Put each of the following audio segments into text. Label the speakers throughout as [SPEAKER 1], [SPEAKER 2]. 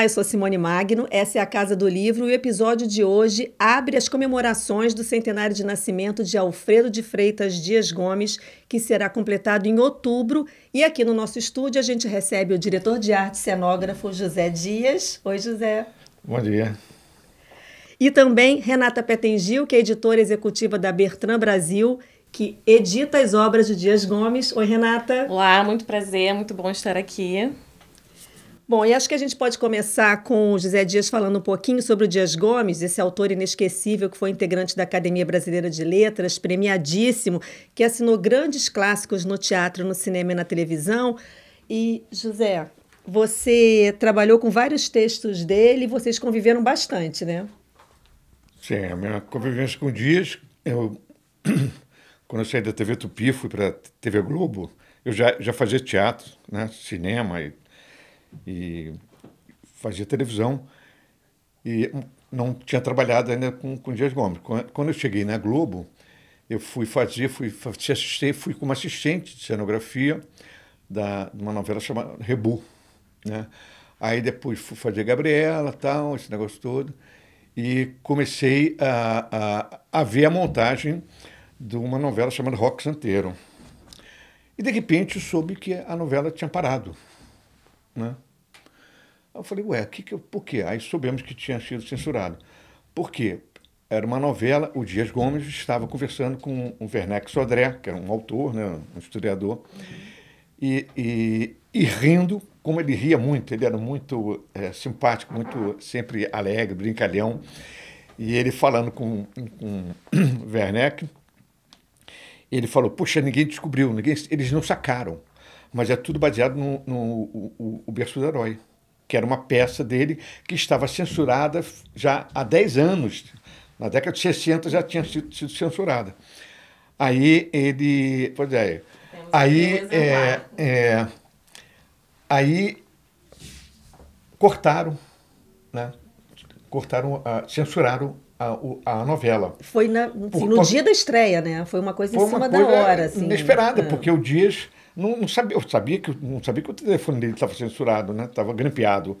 [SPEAKER 1] Olá, eu sou Simone Magno, essa é a Casa do Livro e o episódio de hoje abre as comemorações do centenário de nascimento de Alfredo de Freitas Dias Gomes, que será completado em outubro. E aqui no nosso estúdio a gente recebe o diretor de arte cenógrafo José Dias. Oi, José.
[SPEAKER 2] Bom dia.
[SPEAKER 1] E também Renata Petengil, que é editora executiva da Bertrand Brasil, que edita as obras de Dias Gomes. Oi, Renata.
[SPEAKER 3] Olá, muito prazer, muito bom estar aqui.
[SPEAKER 1] Bom, e acho que a gente pode começar com o José Dias falando um pouquinho sobre o Dias Gomes, esse autor inesquecível que foi integrante da Academia Brasileira de Letras, premiadíssimo, que assinou grandes clássicos no teatro, no cinema e na televisão. E, José, você trabalhou com vários textos dele e vocês conviveram bastante, né?
[SPEAKER 2] Sim, a minha convivência com o Dias, eu, quando eu saí da TV Tupi, fui para a TV Globo, eu já, já fazia teatro, né, cinema e e fazia televisão e não tinha trabalhado ainda com, com Dias Gomes. Quando eu cheguei na Globo, eu fui fazer, fui assistir, fui como assistente de cenografia da, de uma novela chamada Rebu, né? Aí depois fui fazer Gabriela, tal, esse negócio todo, e comecei a, a, a ver a montagem de uma novela chamada Rock Santeiro. E de repente eu soube que a novela tinha parado. Né? Eu falei, ué, que que por quê? Aí soubemos que tinha sido censurado. Por quê? Era uma novela, o Dias Gomes estava conversando com o Werneck Sodré, que era um autor, né, um historiador, e, e, e, rindo, como ele ria muito, ele era muito é, simpático, muito sempre alegre, brincalhão, e ele falando com, com Werneck, ele falou, puxa, ninguém descobriu, ninguém, eles não sacaram mas é tudo baseado no, no o, o Berço do Herói, que era uma peça dele que estava censurada já há 10 anos. Na década de 60 já tinha sido, sido censurada. Aí ele. Pois é. Aí, é, é, aí cortaram, né? Cortaram, uh, censuraram a, a, novela.
[SPEAKER 1] Foi na, assim, Por, no dia da estreia, né? Foi uma coisa em cima da hora. Assim,
[SPEAKER 2] inesperada, é. porque o Dias não, não, sabia, eu sabia que não sabia que o telefone dele estava censurado, né? Estava grampeado.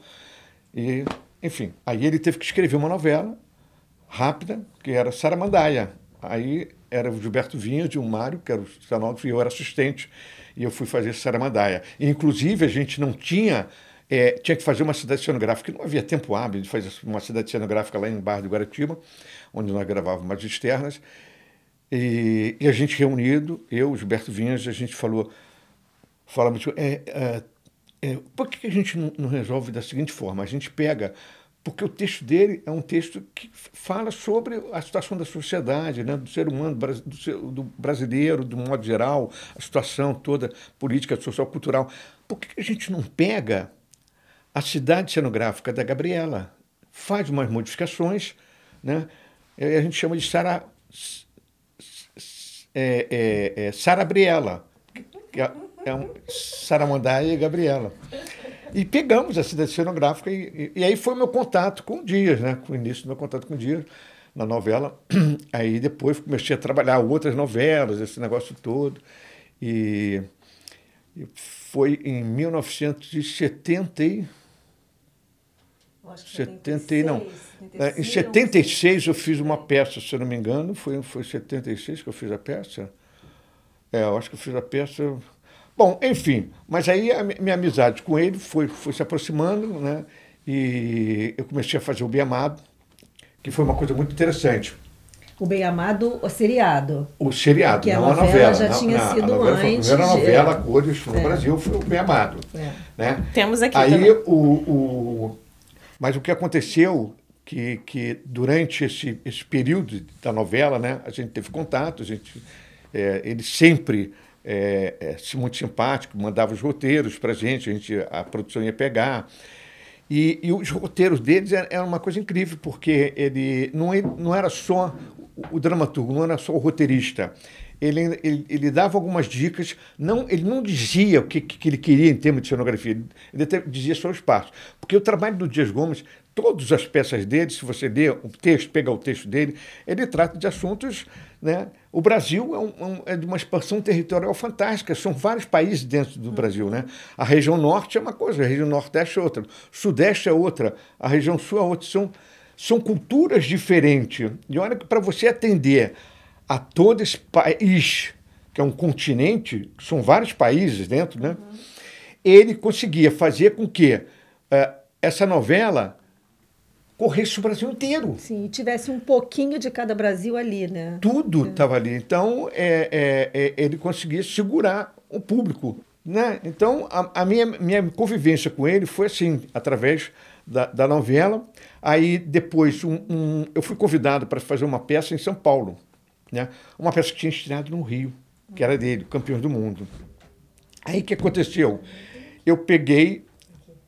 [SPEAKER 2] E, enfim, aí ele teve que escrever uma novela rápida, que era Saramandaia. Aí era o Gilberto Vinha, de um Mário, que era o cenógrafo, e eu era assistente, e eu fui fazer Saramandaia. E, inclusive, a gente não tinha... É, tinha que fazer uma cidade cenográfica, não havia tempo hábil de fazer uma cidade cenográfica lá em Barra de Guaratiba, onde nós gravávamos as externas, e, e a gente reunido, eu, Gilberto Vinhas, a gente falou, falamos, é, é, é, por que a gente não, não resolve da seguinte forma? A gente pega porque o texto dele é um texto que fala sobre a situação da sociedade, né, do ser humano, do, ser, do brasileiro, do modo geral, a situação toda política, social, cultural. Por que a gente não pega a cidade cenográfica da Gabriela, faz umas modificações, né, a gente chama de Sara, é, é, é Sarabriela, que é é um, Saramandaia e Gabriela. E pegamos a cidade cenográfica e, e, e, aí foi o meu contato com o Dias, né? Com o início do meu contato com o Dias na novela. Aí depois comecei a trabalhar outras novelas, esse negócio todo. E, e foi em 1970 e...
[SPEAKER 1] Acho que 70,
[SPEAKER 2] não. 76, em 76 eu fiz uma peça, se eu não me engano, foi foi 76 que eu fiz a peça. É, eu acho que eu fiz a peça Bom, enfim, mas aí a minha amizade com ele foi, foi se aproximando, né? E eu comecei a fazer o Bem Amado, que foi uma coisa muito interessante.
[SPEAKER 1] O Bem Amado, o seriado.
[SPEAKER 2] O seriado,
[SPEAKER 1] que
[SPEAKER 2] não
[SPEAKER 1] a novela. já tinha
[SPEAKER 2] na,
[SPEAKER 1] sido
[SPEAKER 2] a novela
[SPEAKER 1] antes.
[SPEAKER 2] Foi a primeira novela a cores no é. Brasil foi o Bem Amado.
[SPEAKER 3] É.
[SPEAKER 2] Né?
[SPEAKER 3] Temos aqui
[SPEAKER 2] Aí
[SPEAKER 3] também.
[SPEAKER 2] o, o... Mas o que aconteceu que, que durante esse, esse período da novela, né, a gente teve contato, a gente, é, ele sempre é, é, muito simpático, mandava os roteiros para a gente, a gente, a produção ia pegar. E, e os roteiros deles eram uma coisa incrível, porque ele não, não era só o dramaturgo, não era só o roteirista. Ele, ele, ele, dava algumas dicas, não, ele não dizia o que, que ele queria em termos de cenografia, ele, ele dizia só o espaço. Porque o trabalho do Dias Gomes todas as peças dele, se você ler o texto, pegar o texto dele, ele trata de assuntos. Né? O Brasil é, um, é, de uma expansão territorial fantástica, são vários países dentro do Brasil. Né? A região norte é uma coisa, a região nordeste é outra, sudeste é outra, a região sul é outra. São, são culturas diferentes. E olha que para você atender a todo esse país, que é um continente, são vários países dentro, né? Ele conseguia fazer com que uh, essa novela corresse o Brasil inteiro.
[SPEAKER 1] Sim, e tivesse um pouquinho de cada Brasil ali, né?
[SPEAKER 2] Tudo estava é. ali. Então, é, é, é, ele conseguia segurar o público. Né? Então, a, a, minha, minha convivência com ele foi assim, através da, da novela. Aí, depois, um, um, eu fui convidado para fazer uma peça em São Paulo. Né? Uma peça que tinha estreado no Rio, que era dele, Campeões do Mundo. Aí, o que aconteceu? Eu peguei,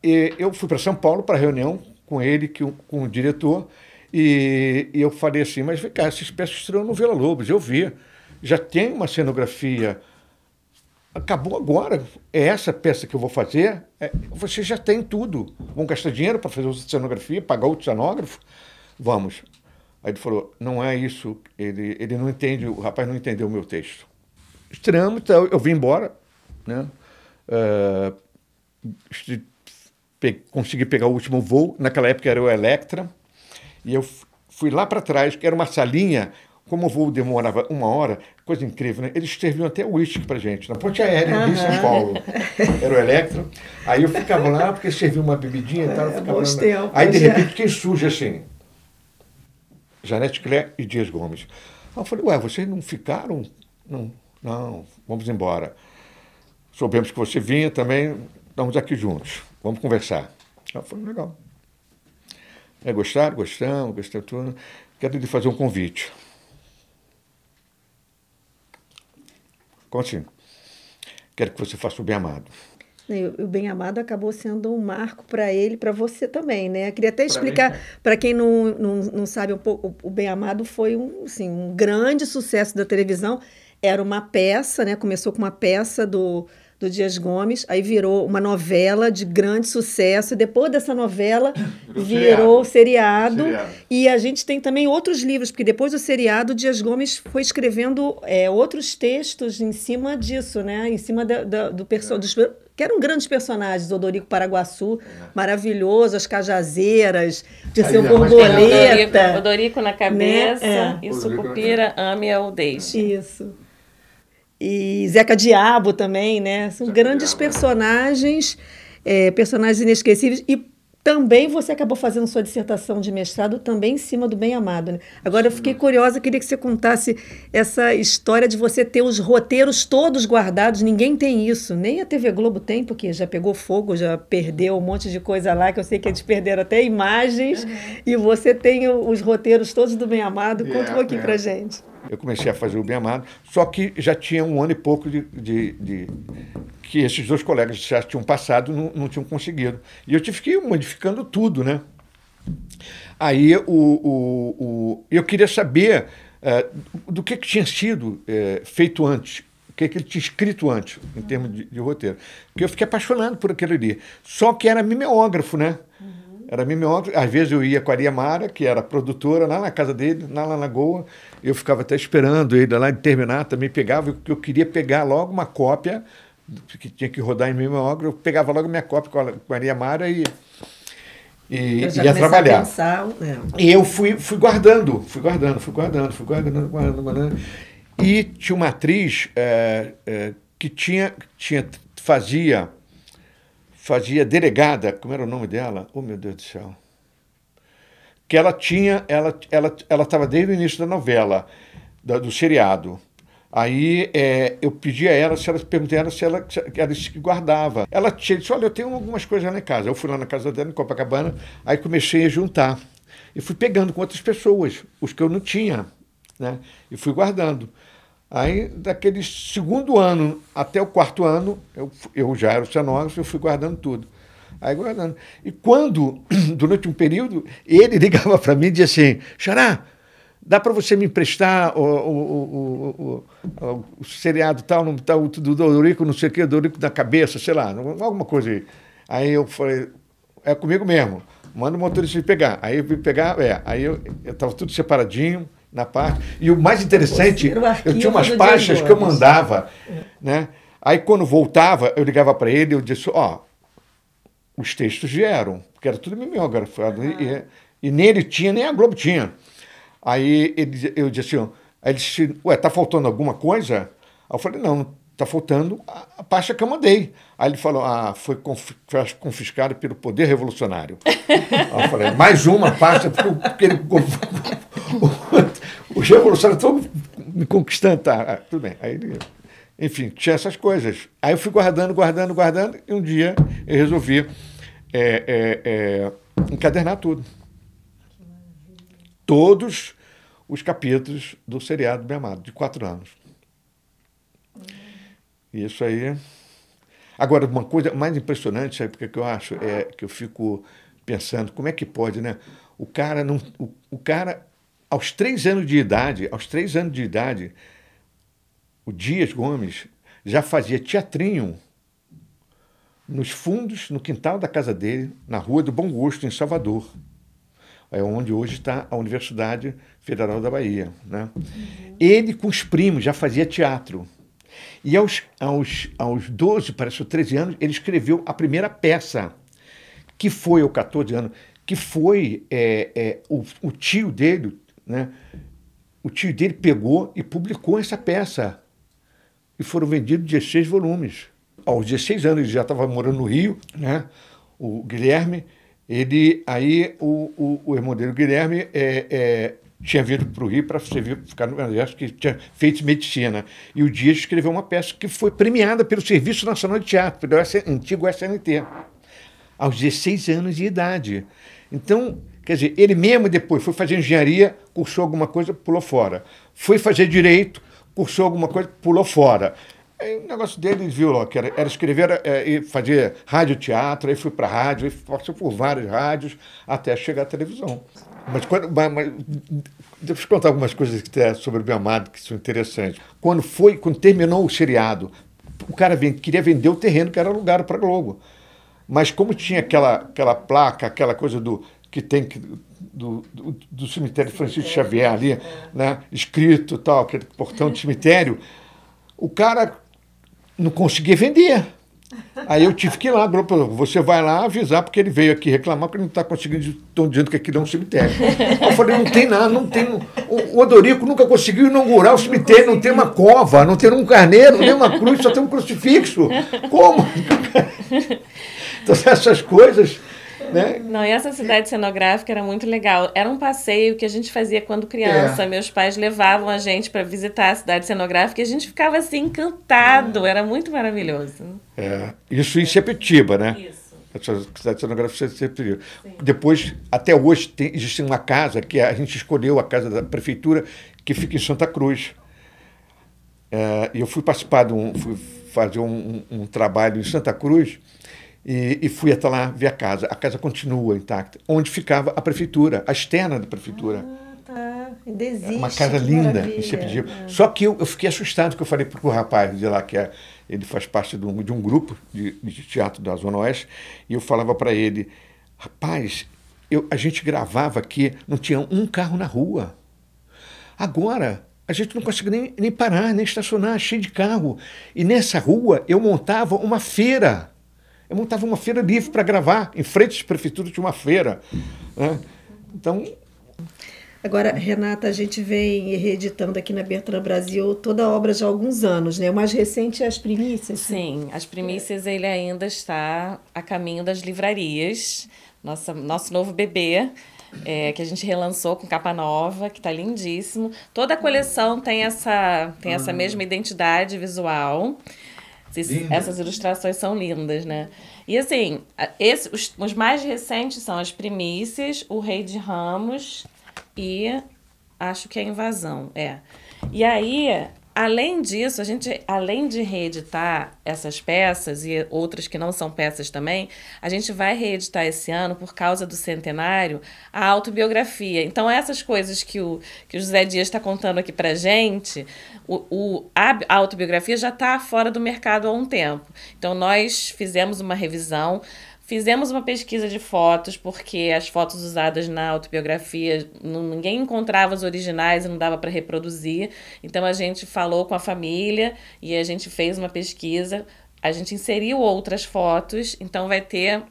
[SPEAKER 2] eu fui para São Paulo para reunião com ele, que, com o diretor, e, e eu falei assim, mas vem cá, essas peças estreou no Vila Lobos, eu vi, já tem uma cenografia, acabou agora, é essa peça que eu vou fazer, é, você já tem tudo, vão gastar dinheiro para fazer a cenografia, pagar o cenógrafo, vamos. Aí ele falou, não é isso, ele, ele não entende, o rapaz não entendeu o meu texto. Estreamos, então eu vim embora, né? Uh, pe consegui pegar o último voo, naquela época era o Electra, e eu fui lá para trás, que era uma salinha, como o voo demorava uma hora, coisa incrível, né? Eles serviam até uísque para gente, na ponte aérea uhum. em São Paulo. Era o Electra. Aí eu ficava lá, porque servia uma bebidinha e tal. Eu ficava lá, aí, de repente, quem surge assim? Janete Clé e Dias Gomes. Aí eu falei, ué, vocês não ficaram? Não, não, vamos embora. Soubemos que você vinha também, estamos aqui juntos. Vamos conversar. Ela falou, legal. É, gostaram? Gostamos, gostamos tudo. Quero lhe fazer um convite. Como assim? Quero que você faça o bem amado.
[SPEAKER 1] O Bem Amado acabou sendo um marco para ele, para você também, né? Eu queria até explicar para quem não, não, não sabe um pouco, o Bem Amado foi um, assim, um grande sucesso da televisão. Era uma peça, né? Começou com uma peça do do Dias Gomes, aí virou uma novela de grande sucesso. Depois dessa novela, virou, virou seriado. seriado. seriado. E a gente tem também outros livros, porque depois do seriado, o Dias Gomes foi escrevendo é, outros textos em cima disso, né? Em cima da, da, do personagem. É. Que eram grandes personagens, Odorico Paraguaçu, é. maravilhoso, as cajazeiras, de seu borboleta.
[SPEAKER 3] Odorico, Odorico na cabeça né? é. e Sucupira, ame ou deixe.
[SPEAKER 1] Isso e Zeca Diabo também, né? São Zeca grandes Diabo, personagens, é, personagens inesquecíveis. E também você acabou fazendo sua dissertação de mestrado também em cima do Bem Amado. Né? Agora eu fiquei curiosa, queria que você contasse essa história de você ter os roteiros todos guardados. Ninguém tem isso, nem a TV Globo tem, porque já pegou fogo, já perdeu um monte de coisa lá, que eu sei que eles perderam até imagens. Uhum. E você tem os roteiros todos do Bem Amado. Conta yeah, um pouquinho yeah. pra gente.
[SPEAKER 2] Eu comecei a fazer o Bem Amado, só que já tinha um ano e pouco de, de, de que esses dois colegas já tinham passado não, não tinham conseguido. E eu tive que ir modificando tudo, né? Aí o, o, o eu queria saber uh, do que, que tinha sido uh, feito antes, o que, que ele tinha escrito antes, em termos de, de, roteiro. Porque eu fiquei apaixonado por aquele ali. Só que era mimeógrafo, né? Era mimeógrafo. Às vezes eu ia com a Aria Mara, que era produtora, lá na casa dele, lá na Lagoa. Eu ficava até esperando ele lá terminar, também pegava, porque eu queria pegar logo uma cópia, que tinha que rodar em mimeógrafo. Eu pegava logo minha cópia com a, com a Aria Mara e e ia trabalhar. Pensar, é. E eu fui, fui guardando, fui guardando, fui guardando, fui guardando, guardando, guardando. E tinha uma atriz é, é, que tinha, tinha, fazia fazia delegada, como era o nome dela? Oh, meu Deus do céu. Que ela tinha, ela ela ela estava desde o início da novela, da, do seriado. Aí é, eu pedi a ela, se ela perguntei a ela se ela, se ela se guardava. Ela tinha disse: Olha, eu tenho algumas coisas lá em casa. Eu fui lá na casa dela, em Copacabana, aí comecei a juntar. E fui pegando com outras pessoas, os que eu não tinha, né? E fui guardando. Aí, daquele segundo ano até o quarto ano, eu, eu já era o cenógrafo, eu fui guardando tudo. Aí guardando. E quando, durante um período, ele ligava para mim e dizia assim, Xará, dá para você me emprestar o, o, o, o, seriado tal, não, tal do Dorico, não sei o quê, Dorico da cabeça, sei lá, alguma coisa aí. Aí eu falei, é comigo mesmo. manda o motorista me pegar. Aí eu vim pegar, é, aí eu, eu tava tudo separadinho na parte. E o mais interessante, eu tinha umas pastas que eu mandava, né? Aí quando voltava, eu ligava para ele, eu disse, ó, oh, os textos vieram, porque era tudo mimeografado. Ah. E, e nele tinha, nem a Globo tinha. Aí ele, eu disse assim, aí ele disse, ué, tá faltando alguma coisa? Aí eu falei, não, tá faltando a, a pasta que eu mandei. Aí ele falou, ah, foi confiscado pelo poder revolucionário. aí eu falei, mais uma pasta, porque ele, os revolucionários estão me conquistando, tá, ah, tudo bem. Aí ele enfim, tinha essas coisas. Aí eu fui guardando, guardando, guardando, e um dia eu resolvi é, é, é, encadernar tudo. Todos os capítulos do seriado Bem Amado, de quatro anos. E isso aí. Agora, uma coisa mais impressionante, sabe porque que eu acho? É que eu fico pensando, como é que pode, né? O cara, não, o, o cara, aos três anos de idade, aos três anos de idade, o Dias Gomes já fazia teatrinho nos fundos, no quintal da casa dele, na Rua do Bom Gosto, em Salvador. É onde hoje está a Universidade Federal da Bahia. Né? Uhum. Ele, com os primos, já fazia teatro. E aos, aos, aos 12, parece 13 anos, ele escreveu a primeira peça, que foi, aos 14 anos, que foi é, é, o, o tio dele, né? o tio dele pegou e publicou essa peça e foram vendidos 16 volumes. Aos 16 anos, ele já estava morando no Rio, né? o Guilherme, ele, aí o, o, o irmão dele, o Guilherme, é, é, tinha vindo para o Rio para ficar no exército, que tinha feito medicina. E o Dias escreveu uma peça que foi premiada pelo Serviço Nacional de Teatro, pelo antigo SNT, aos 16 anos de idade. Então, quer dizer, ele mesmo depois foi fazer engenharia, cursou alguma coisa, pulou fora. Foi fazer direito, cursou alguma coisa, pulou fora. Aí, o negócio dele viu lá, que era, era escrever é, e fazer rádio teatro, aí fui para rádio, aí passou por vários rádios até chegar à televisão. Mas, quando, mas, mas deixa eu contar algumas coisas que sobre o Bem Amado que são interessantes. Quando foi, quando terminou o seriado, o cara vem, queria vender o terreno que era alugado para Globo. Mas como tinha aquela, aquela placa, aquela coisa do que tem que do, do, do cemitério Francisco Xavier ali, né, escrito tal, aquele portão de cemitério, o cara não conseguia vender. Aí eu tive que ir lá, você vai lá avisar, porque ele veio aqui reclamar porque ele não está conseguindo, estão dizendo que aquilo é um cemitério. Eu falei, não tem nada, não tem. O Odorico nunca conseguiu inaugurar o cemitério, não tem uma cova, não tem um carneiro, nem uma cruz, só tem um crucifixo. Como? Então, essas coisas né?
[SPEAKER 3] Não, e essa cidade cenográfica era muito legal. Era um passeio que a gente fazia quando criança. É. Meus pais levavam a gente para visitar a cidade cenográfica e a gente ficava assim encantado. É. Era muito maravilhoso.
[SPEAKER 2] É. Isso em Sepetiba, né? Isso. A cidade cenográfica de Sepetiba. Depois, até hoje, tem, existe uma casa que a gente escolheu, a casa da prefeitura, que fica em Santa Cruz. É, e eu fui participar de um, fui fazer um, um, um trabalho em Santa Cruz e, e, fui até lá ver a casa. A casa continua intacta, onde ficava a prefeitura, a externa da prefeitura.
[SPEAKER 1] Ah, tá. Ainda existe.
[SPEAKER 2] Uma casa linda em. Ah. Só que eu, eu, fiquei assustado, que eu falei para o rapaz de lá, que é, ele faz parte de um, de um grupo de, de, teatro da Zona Oeste, e eu falava para ele, rapaz, eu, a gente gravava aqui, não tinha um carro na rua. Agora, a gente não consegue nem, nem parar, nem estacionar, cheio de carro. E nessa rua eu montava uma feira eu montava uma feira livre para gravar, em frente à prefeitura de uma feira. Né? Então.
[SPEAKER 1] Agora, Renata, a gente vem reeditando aqui na Bertrand Brasil toda a obra já há alguns anos, né? O mais recente é As Primícias.
[SPEAKER 3] Sim, As Primícias ele ainda está a caminho das livrarias. Nossa, nosso novo bebê, é, que a gente relançou com capa nova, que está lindíssimo. Toda a coleção tem essa, tem essa mesma identidade visual. Essas ilustrações são lindas, né? E assim, esse, os, os mais recentes são as primícias, o Rei de Ramos e acho que a invasão. É. E aí, Além disso, a gente, além de reeditar essas peças e outras que não são peças também, a gente vai reeditar esse ano, por causa do centenário, a autobiografia. Então, essas coisas que o, que o José Dias está contando aqui para gente, o, o, a autobiografia já está fora do mercado há um tempo. Então, nós fizemos uma revisão Fizemos uma pesquisa de fotos, porque as fotos usadas na autobiografia, ninguém encontrava as originais e não dava para reproduzir. Então a gente falou com a família e a gente fez uma pesquisa. A gente inseriu outras fotos, então vai ter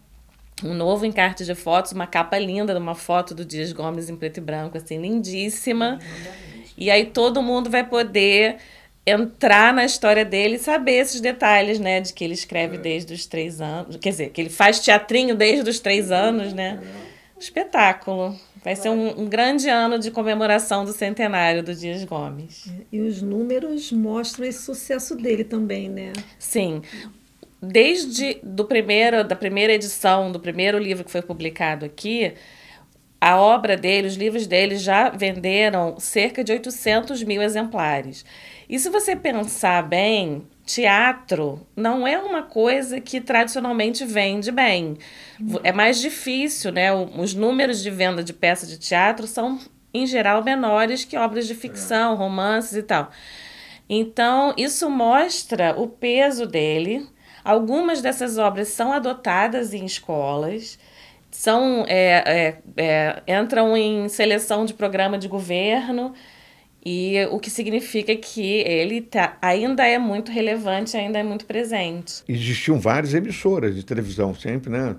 [SPEAKER 3] um novo encarte de fotos, uma capa linda de uma foto do Dias Gomes em preto e branco, assim, lindíssima. E aí todo mundo vai poder entrar na história dele e saber esses detalhes, né? De que ele escreve é. desde os três anos. Quer dizer, que ele faz teatrinho desde os três anos, né? Espetáculo. Vai ser um, um, grande ano de comemoração do centenário do Dias Gomes.
[SPEAKER 1] E os números mostram esse sucesso dele também, né?
[SPEAKER 3] Sim. Desde do primeiro, da primeira edição, do primeiro livro que foi publicado aqui, a obra dele, os livros dele já venderam cerca de 800 mil exemplares. E se você pensar bem, teatro não é uma coisa que tradicionalmente vende bem. É mais difícil, né? Os números de venda de peças de teatro são, em geral, menores que obras de ficção, romances e tal. Então, isso mostra o peso dele. Algumas dessas obras são adotadas em escolas, são é, é, é, entram em seleção de programa de governo. E o que significa que ele tá, ainda é muito relevante, ainda é muito presente.
[SPEAKER 2] Existiam várias emissoras de televisão sempre, né?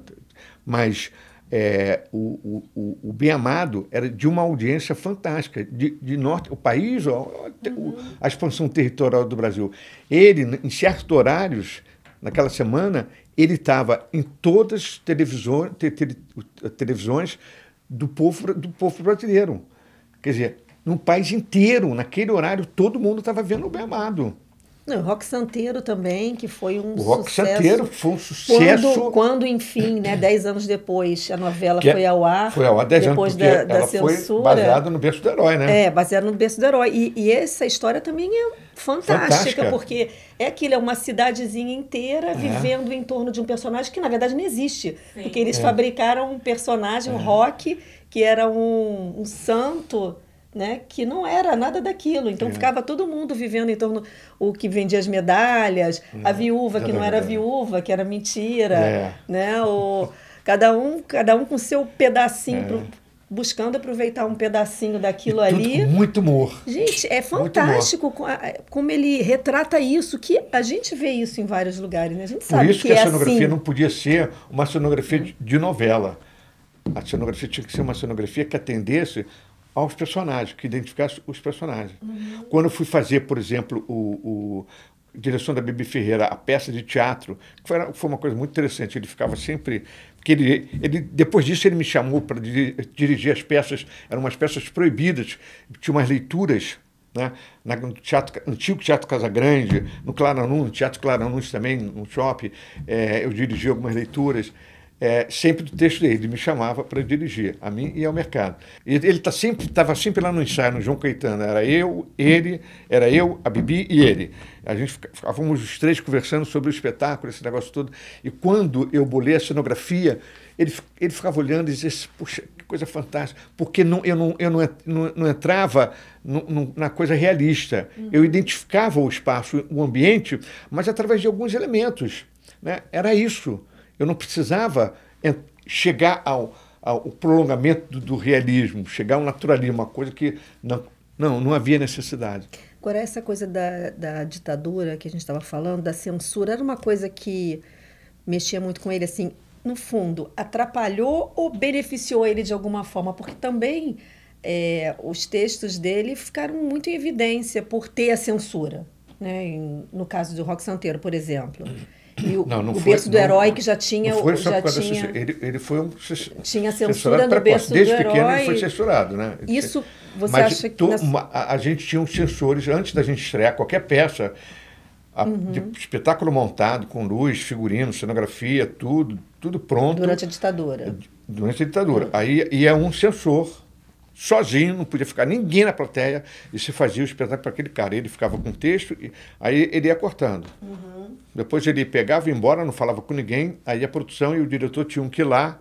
[SPEAKER 2] Mas é, o, o, o Bem Amado era de uma audiência fantástica, de, de norte, o país, ó, uhum. a expansão territorial do Brasil. Ele, em certos horários, naquela semana, ele estava em todas as televisões, te, te, televisões do povo, do povo brasileiro. Quer dizer, no país inteiro, naquele horário, todo mundo estava vendo o Bem Amado.
[SPEAKER 1] Não, o Rock Santeiro também, que foi um
[SPEAKER 2] o Rock sucesso. Santeiro foi um sucesso.
[SPEAKER 1] Quando, quando enfim, né, dez anos depois, a novela que é foi ao ar.
[SPEAKER 2] Foi ao ar dez
[SPEAKER 1] depois
[SPEAKER 2] anos,
[SPEAKER 1] da, da
[SPEAKER 2] ela
[SPEAKER 1] censura.
[SPEAKER 2] foi baseada no berço do herói, né?
[SPEAKER 1] É, baseada no berço do herói. E, e essa história também é fantástica, fantástica, porque é aquilo, é uma cidadezinha inteira é. vivendo em torno de um personagem que, na verdade, não existe. Sim. Porque eles é. fabricaram um personagem, um é. rock, que era um, um santo né, que não era nada daquilo. Então é. ficava todo mundo vivendo em torno o que vendia as medalhas, é. a viúva que não era viúva, que era mentira, é. né? O, cada um, cada um com seu pedacinho pro, buscando aproveitar um pedacinho daquilo ali.
[SPEAKER 2] muito humor.
[SPEAKER 1] Gente, é fantástico como ele retrata isso, que a gente vê isso em vários lugares, né? A gente sabe
[SPEAKER 2] Por isso
[SPEAKER 1] que,
[SPEAKER 2] que a
[SPEAKER 1] é
[SPEAKER 2] cenografia
[SPEAKER 1] assim.
[SPEAKER 2] não podia ser uma cenografia de novela. A cenografia tinha que ser uma cenografia que atendesse aos personagens, que identificasse os personagens. Uhum. Quando eu fui fazer, por exemplo, o, o direção da Bibi Ferreira, a peça de teatro, que foi, foi uma coisa muito interessante. Ele ficava sempre. Porque ele, ele, depois disso, ele me chamou para dirigir as peças, eram umas peças proibidas, tinha umas leituras. Né? no teatro, antigo Teatro Casa Grande, no Claranum, no Teatro Claranum também, no shopping, é, eu dirigi algumas leituras é, sempre do texto dele. Ele me chamava para dirigir, a mim e ao mercado. E ele tá sempre estava sempre lá no ensaio, no João Caetano. Era eu, ele, era eu, a Bibi e ele. A gente ficávamos os três conversando sobre o espetáculo, esse negócio todo. E quando eu bolei a cenografia, ele, ele ficava olhando e dizia: Puxa, que coisa fantástica. Porque não, eu, não, eu não, não, não entrava no, no, na coisa realista. Uhum. Eu identificava o espaço, o ambiente, mas através de alguns elementos. Né? Era isso. Eu não precisava chegar ao, ao prolongamento do, do, realismo, chegar ao naturalismo, uma coisa que não, não, não havia necessidade.
[SPEAKER 1] Agora, essa coisa da, da ditadura que a gente estava falando, da censura, era uma coisa que mexia muito com ele, assim, no fundo, atrapalhou ou beneficiou ele de alguma forma? Porque também é, os textos dele ficaram muito em evidência por ter a censura. Né? Em, no caso do Rock Santeiro, por exemplo. E o, não, não o foi, berço do não, herói que já tinha.
[SPEAKER 2] Não foi
[SPEAKER 1] só
[SPEAKER 2] já
[SPEAKER 1] tinha,
[SPEAKER 2] ele, ele foi um
[SPEAKER 1] tinha censura no berço
[SPEAKER 2] Desde
[SPEAKER 1] do
[SPEAKER 2] pequeno
[SPEAKER 1] herói.
[SPEAKER 2] ele foi censurado, né?
[SPEAKER 1] Isso você
[SPEAKER 2] Mas
[SPEAKER 1] acha que.
[SPEAKER 2] Uma, a, a, gente tinha uns censores antes da gente estrear qualquer peça. A, uhum. de espetáculo montado, com luz, figurino, cenografia, tudo, tudo pronto.
[SPEAKER 1] Durante a ditadura.
[SPEAKER 2] Durante a ditadura. Uhum. Aí ia um censor sozinho, não podia ficar ninguém na plateia, e se fazia o espetáculo para aquele cara. Ele ficava com o texto, e aí ele ia cortando. Uhum. Depois ele pegava e ia embora, não falava com ninguém, aí a produção e o diretor tinham que ir lá,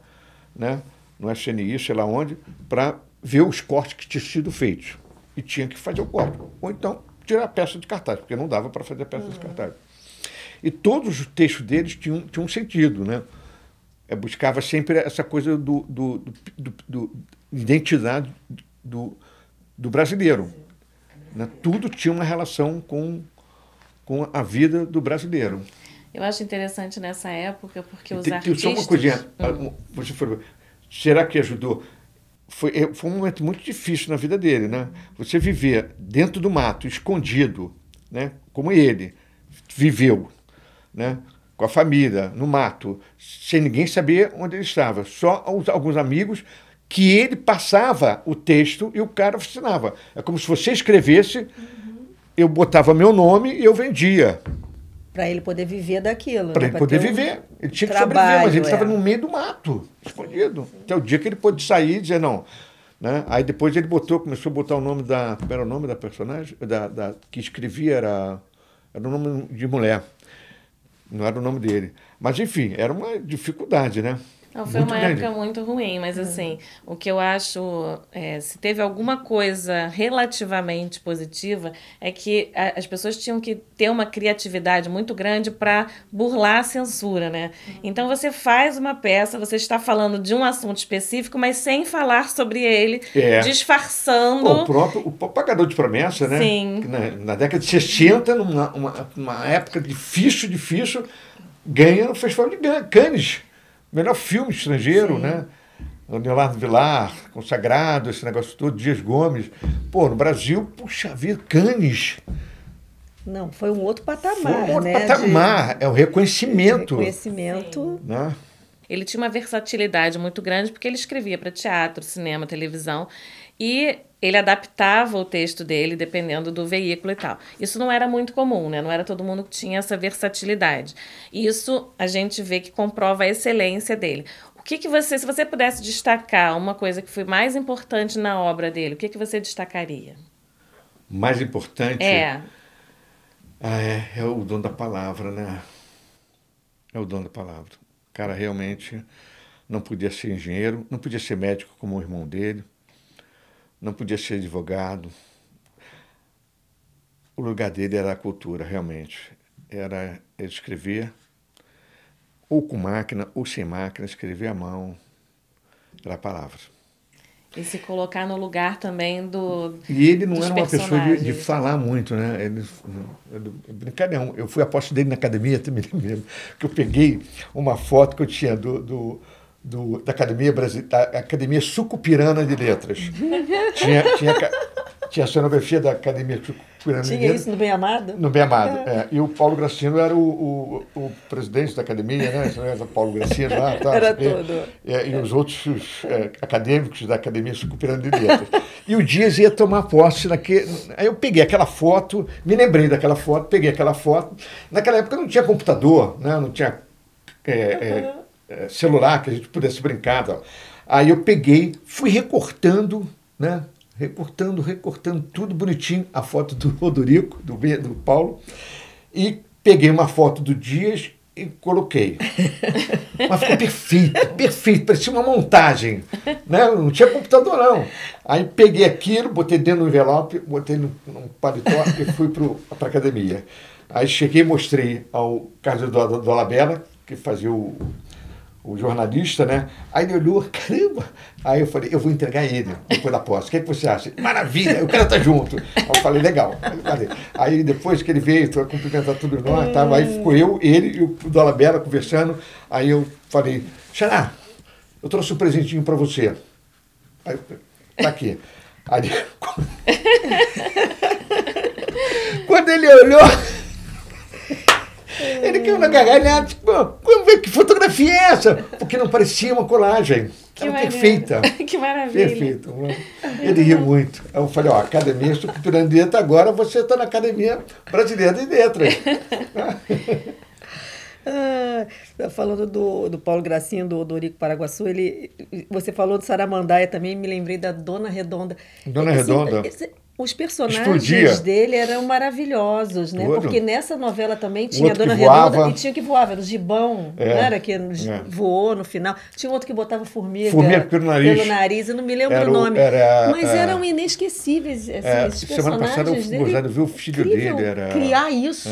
[SPEAKER 2] né, no SNI, sei lá onde, para ver os cortes que tinham sido feitos. E tinha que fazer o corte. Ou então tirar a peça de cartaz, porque não dava para fazer a peça uhum. de cartaz. E todos os textos deles tinham, tinham um sentido, né? é, buscava sempre essa coisa do, do, do, do identidade do, do brasileiro. Né? Tudo tinha uma relação com, com a vida do brasileiro.
[SPEAKER 3] Eu acho interessante nessa época, porque os
[SPEAKER 2] tem,
[SPEAKER 3] artistas...
[SPEAKER 2] Só uma coisinha, hum. você falou, será que ajudou? Foi, é, foi um momento muito difícil na vida dele, né? Você viver dentro do mato, escondido, né? como ele viveu, né? com a família, no mato, sem ninguém saber onde ele estava. Só alguns amigos que ele passava o texto e o cara assinava. É como se você escrevesse, uhum. eu botava meu nome e eu vendia.
[SPEAKER 1] Para ele poder viver daquilo.
[SPEAKER 2] Para
[SPEAKER 1] né?
[SPEAKER 2] ele poder um viver. Ele tinha que sobreviver, mas ele estava é. no meio do mato, escondido. Até o dia que ele pôde sair e dizer não. Né? Aí depois ele botou, começou a botar o nome da. Como era o nome da personagem? Da, da, que escrevia era, era o nome de mulher. Não era o nome dele. Mas, enfim, era uma dificuldade, né?
[SPEAKER 3] Não, foi muito uma grande. época muito ruim, mas é. assim, o que eu acho, é, se teve alguma coisa relativamente positiva, é que a, as pessoas tinham que ter uma criatividade muito grande para burlar a censura, né? Uhum. Então você faz uma peça, você está falando de um assunto específico, mas sem falar sobre ele, é. disfarçando.
[SPEAKER 2] o próprio o Pagador de Promessa, né? Sim. Na, na década de 60, numa uma, uma época difícil, difícil, ganha no Festival de Cannes melhor filme estrangeiro, Sim. né? O Leonardo Vilar, consagrado, esse negócio todo, Dias Gomes. Pô, no Brasil, puxa vida, Cannes.
[SPEAKER 1] Não, foi um outro patamar. Foi
[SPEAKER 2] um outro
[SPEAKER 1] né?
[SPEAKER 2] patamar, de... é o reconhecimento.
[SPEAKER 1] Reconhecimento.
[SPEAKER 2] Né?
[SPEAKER 3] Ele tinha uma versatilidade muito grande porque ele escrevia para teatro, cinema, televisão e ele adaptava o texto dele dependendo do veículo e tal. Isso não era muito comum, né? Não era todo mundo que tinha essa versatilidade. Isso a gente vê que comprova a excelência dele. O que, que você, se você pudesse destacar uma coisa que foi mais importante na obra dele, o que, que você destacaria?
[SPEAKER 2] Mais importante?
[SPEAKER 3] É.
[SPEAKER 2] Ah, é, é o dom da palavra, né? É o dom da palavra. O cara realmente não podia ser engenheiro, não podia ser médico como o irmão dele não podia ser advogado. O lugar dele era a cultura, realmente. Era escrever ou com máquina ou sem máquina, escrever à mão, era a palavra.
[SPEAKER 3] E se colocar no lugar também do.
[SPEAKER 2] E ele não era uma pessoa de, de, falar muito, né? Ele, brincadeira, eu fui aposto dele na academia, também lembro, que eu peguei uma foto que eu tinha do, do do, da Academia Brasile... da Academia Sucupirana de Letras. tinha, tinha, tinha a cenografia da Academia Sucupirana
[SPEAKER 1] tinha de Letras. isso no Bem Amado?
[SPEAKER 2] No Bem Amado, é. E o Paulo Gracino era o, o, o presidente da academia, né? Era Paulo Gracino lá. Tá,
[SPEAKER 1] era todo.
[SPEAKER 2] É, e os outros os, é, acadêmicos da Academia Sucupirana de Letras. e o Dias ia tomar posse naquele... Aí eu peguei aquela foto, me lembrei daquela foto, peguei aquela foto. Naquela época não tinha computador, né? Não tinha... É, é, é, celular que a gente pudesse brincar. Tal. Aí eu peguei, fui recortando, né? Recortando, recortando tudo bonitinho, a foto do Rodrigo, do, do Paulo, e peguei uma foto do Dias e coloquei. Mas ficou perfeito, perfeito, parecia uma montagem. Né? Não tinha computador, não. Aí peguei aquilo, botei dentro do envelope, botei num, num paletó e fui para a academia. Aí cheguei e mostrei ao Carlos Eduardo Dolabella, que fazia o, o jornalista, né? Aí ele olhou, caramba! Aí eu falei, eu vou entregar ele depois da posse. O que, é que você acha? Maravilha, o cara tá junto. Aí eu falei, legal. Aí depois que ele veio, foi cumprimentar tudo nós, tava, aí ficou eu, ele e o Dólar Bela conversando. Aí eu falei, Xará, eu trouxe um presentinho para você. Aí, tá aqui. Aí, quando ele olhou. Ele caiu na gargalhada, tipo, que fotografia é essa? Porque não parecia uma colagem. Que Era perfeita.
[SPEAKER 3] que maravilha.
[SPEAKER 2] Perfeita. Ele riu muito. Eu falei, ó, Academia Estruturando Dieta, agora você está na Academia Brasileira de Letras.
[SPEAKER 1] Ah, falando do, do Paulo Gracinho, do Dorico Paraguaçu, ele, você falou do Saramandaia também, me lembrei da Dona Redonda.
[SPEAKER 2] Dona Redonda.
[SPEAKER 1] Esse, os personagens Explodia. dele eram maravilhosos, né? Tudo. Porque nessa novela também tinha a Dona Redonda e tinha que voava, era o gibão, é. não era? Que é. voou no final. Tinha outro que botava formiga,
[SPEAKER 2] formiga pelo nariz.
[SPEAKER 1] Pelo nariz, eu não me lembro era o nome. Era, mas é, eram inesquecíveis assim, é, esses
[SPEAKER 2] Semana passada eu
[SPEAKER 1] dele.
[SPEAKER 2] vi o filho dele. Era,
[SPEAKER 1] criar isso.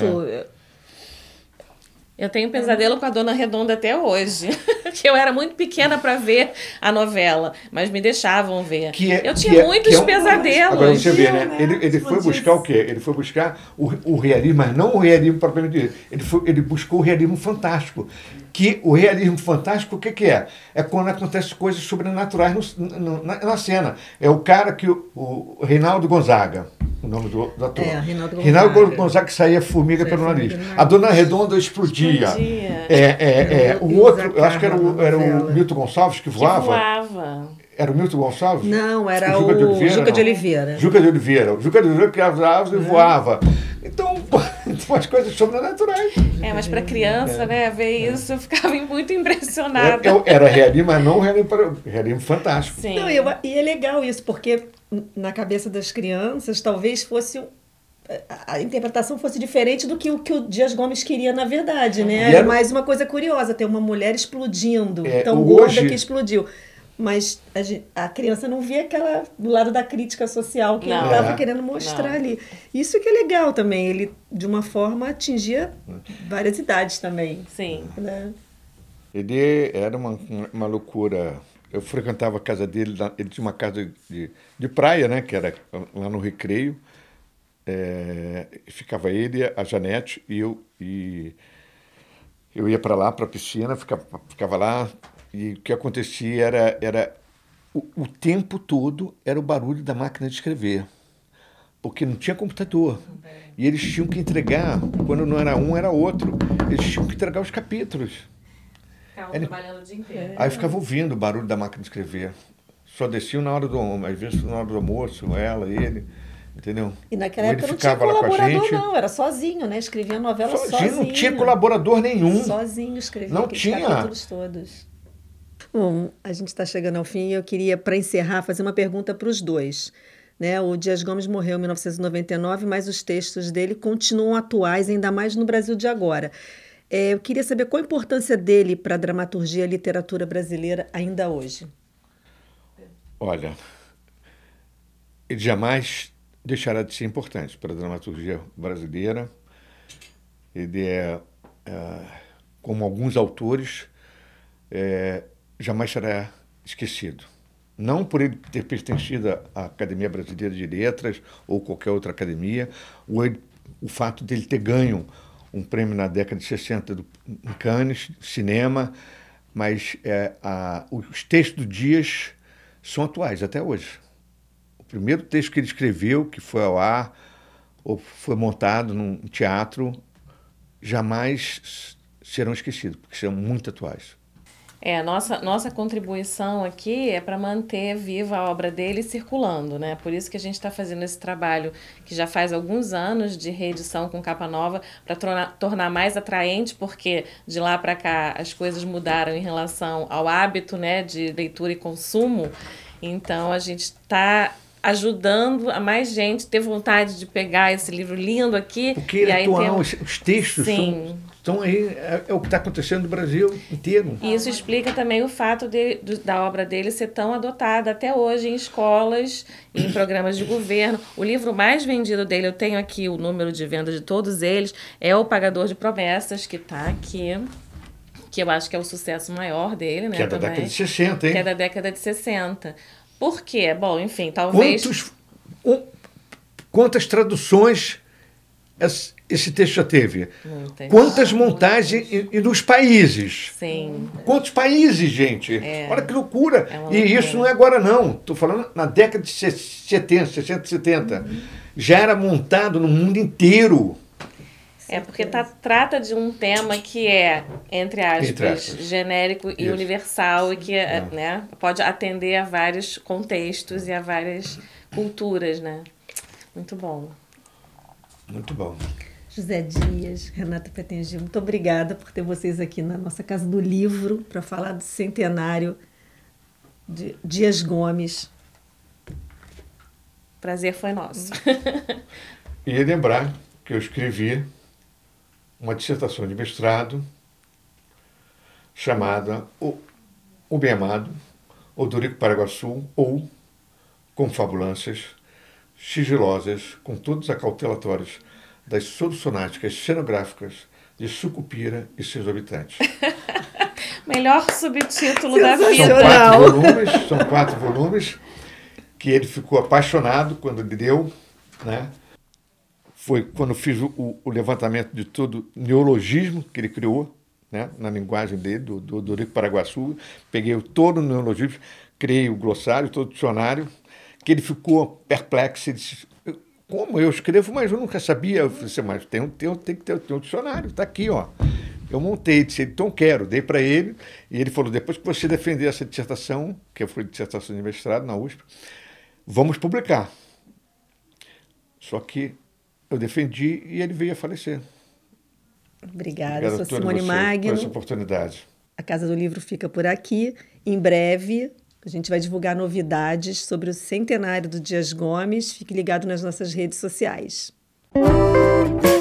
[SPEAKER 3] É. Eu tenho pesadelo com a Dona Redonda até hoje. que eu era muito pequena para ver a novela, mas me deixavam ver.
[SPEAKER 2] Que é,
[SPEAKER 3] eu tinha
[SPEAKER 2] é,
[SPEAKER 3] muitos
[SPEAKER 2] é um,
[SPEAKER 3] pesadelos.
[SPEAKER 2] Agora você vê, né? Ele, ele foi buscar o quê? Ele foi buscar o, o realismo, mas não o realismo propriamente dito. Ele, foi, ele buscou o realismo fantástico. Que o realismo fantástico, o que, que é? É quando acontecem coisas sobrenaturais no, no, na, na, cena. É o cara que o, o Reinaldo Gonzaga, o nome do, do ator.
[SPEAKER 1] É, Reinaldo Gonzaga.
[SPEAKER 2] Reinaldo Gonzaga que saía formiga pelo nariz. A Dona Redonda explodia.
[SPEAKER 3] explodia.
[SPEAKER 2] É, é, é. O outro, eu acho que era o, era o Milton Gonçalves que voava.
[SPEAKER 3] Que voava.
[SPEAKER 2] Era o Milton Gonçalves?
[SPEAKER 1] Não, era o Juca de Oliveira. Juca de Oliveira.
[SPEAKER 2] Juca de Oliveira. O Juca de Oliveira criava aves e voava. Então, umas coisas sobrenaturais.
[SPEAKER 3] É, mas para criança, é. né, ver isso, eu ficava muito impressionada.
[SPEAKER 2] Eu, eu era realismo, mas não realismo, realismo fantástico.
[SPEAKER 1] Sim. Não, eu, e é legal isso, porque na cabeça das crianças talvez fosse a interpretação fosse diferente do que o que o Dias Gomes queria na verdade, né? Era, era mais uma coisa curiosa, ter uma mulher explodindo, é, tão hoje, gorda que explodiu mas a, a, criança não via aquela do lado da crítica social que não. ele estava é. querendo mostrar não. ali. Isso que é legal também, ele de uma forma atingia várias idades também.
[SPEAKER 3] Sim.
[SPEAKER 1] Né?
[SPEAKER 2] Ele era uma, uma loucura. Eu frequentava a casa dele, ele tinha uma casa de, de praia, né, que era lá no Recreio. É, ficava ele, a Janete e eu. E eu ia para lá, para a piscina, ficava, ficava lá e o que acontecia era, era o, o tempo todo era o barulho da máquina de escrever, porque não tinha computador. E eles tinham que entregar, quando não era um, era outro. Eles tinham que entregar os capítulos.
[SPEAKER 3] Ficavam Ele... trabalhando o dia inteiro.
[SPEAKER 2] Aí ficava ouvindo o barulho da máquina de escrever. Só desciam na hora do às vezes na hora do almoço, ela, ele. Entendeu?
[SPEAKER 1] E naquela época não tinha colaborador, não, era sozinho, né? Escrevia novela sozinho. Sozinho,
[SPEAKER 2] não tinha colaborador nenhum.
[SPEAKER 1] Sozinho escrevia
[SPEAKER 2] não tinha.
[SPEAKER 1] capítulos todos. Bom, a gente está chegando ao fim e eu queria, para encerrar, fazer uma pergunta para os dois. Né? O Dias Gomes morreu em 1999, mas os textos dele continuam atuais, ainda mais no Brasil de agora. É, eu queria saber qual a importância dele para a dramaturgia e a literatura brasileira ainda hoje.
[SPEAKER 2] Olha, ele jamais deixará de ser importante para a dramaturgia brasileira. Ele é, é como alguns autores, é, jamais será esquecido. Não por ele ter pertencido à Academia Brasileira de Letras ou qualquer outra academia, ou ele, o fato dele ter ganho um prêmio na década de 60 do, em Cannes, cinema, mas é, a, os textos do Dias são atuais até hoje. O primeiro texto que ele escreveu, que foi ao ar, ou foi montado num teatro, jamais serão esquecidos, porque são muito atuais.
[SPEAKER 3] É, nossa, nossa contribuição aqui é para manter viva a obra dele circulando, né? Por isso que a gente está fazendo esse trabalho que já faz alguns anos de reedição com capa nova para tornar, tornar mais atraente, porque de lá para cá as coisas mudaram em relação ao hábito, né, de leitura e consumo. Então a gente está ajudando a mais gente ter vontade de pegar esse livro lindo aqui.
[SPEAKER 2] Porque ele é atual, tem... os textos Sim. são então aí é, é o que está acontecendo no Brasil inteiro.
[SPEAKER 3] E isso explica também o fato de, de, da obra dele ser tão adotada até hoje em escolas, em programas de governo. O livro mais vendido dele, eu tenho aqui o número de venda de todos eles, é O Pagador de Promessas, que está aqui que eu acho que é o sucesso maior dele, né?
[SPEAKER 2] Que é da também, década de 60, hein?
[SPEAKER 3] Que é da década de 60. Por quê? Bom, enfim, talvez.
[SPEAKER 2] Quantos, um, quantas traduções esse texto já teve? Muitas. Quantas montagens e, e nos países?
[SPEAKER 3] Sim.
[SPEAKER 2] Quantos países, gente? É. Olha que loucura. É e isso não é agora, não. Estou falando na década de 70, 60, 70. Uhum. Já era montado no mundo inteiro.
[SPEAKER 3] É porque tá, trata de um tema que é, entre aspas, entre aspas. genérico e Isso. universal e que é. né, pode atender a vários contextos e a várias culturas, né? Muito bom.
[SPEAKER 2] Muito bom.
[SPEAKER 1] José Dias, Renata Petengi, muito obrigada por ter vocês aqui na nossa Casa do Livro para falar do centenário de Dias Gomes.
[SPEAKER 3] Prazer foi nosso.
[SPEAKER 2] e lembrar que eu escrevi uma dissertação de mestrado chamada O, o Bem Amado, Odorico Paraguaçu ou Confabulâncias sigilosas, com todos os acautelatórios das solucionáticas cenográficas de Sucupira e seus habitantes.
[SPEAKER 3] Melhor subtítulo da vida.
[SPEAKER 2] São quatro volumes, são quatro volumes que ele ficou apaixonado quando ele deu, né? Foi quando fiz o, o levantamento de todo o neologismo que ele criou, né? Na linguagem dele, do, do, do Rico Paraguaçu. Peguei todo o neologismo, criei o glossário, todo o dicionário, que ele ficou perplexo. Ele disse, como eu escrevo, mas eu nunca sabia. Eu falei assim, mas tem, tem, tem que ter, tem um dicionário, está aqui, ó. Eu montei, disse, então quero, dei para ele, e ele falou, depois que você defender essa dissertação, que foi dissertação de mestrado na USP, vamos publicar. Só que eu defendi e ele veio a falecer.
[SPEAKER 1] Obrigada, Obrigado sou Simone Magno.
[SPEAKER 2] Por essa oportunidade.
[SPEAKER 1] A Casa do Livro fica por aqui. Em breve, a gente vai divulgar novidades sobre o centenário do Dias Gomes. Fique ligado nas nossas redes sociais. Música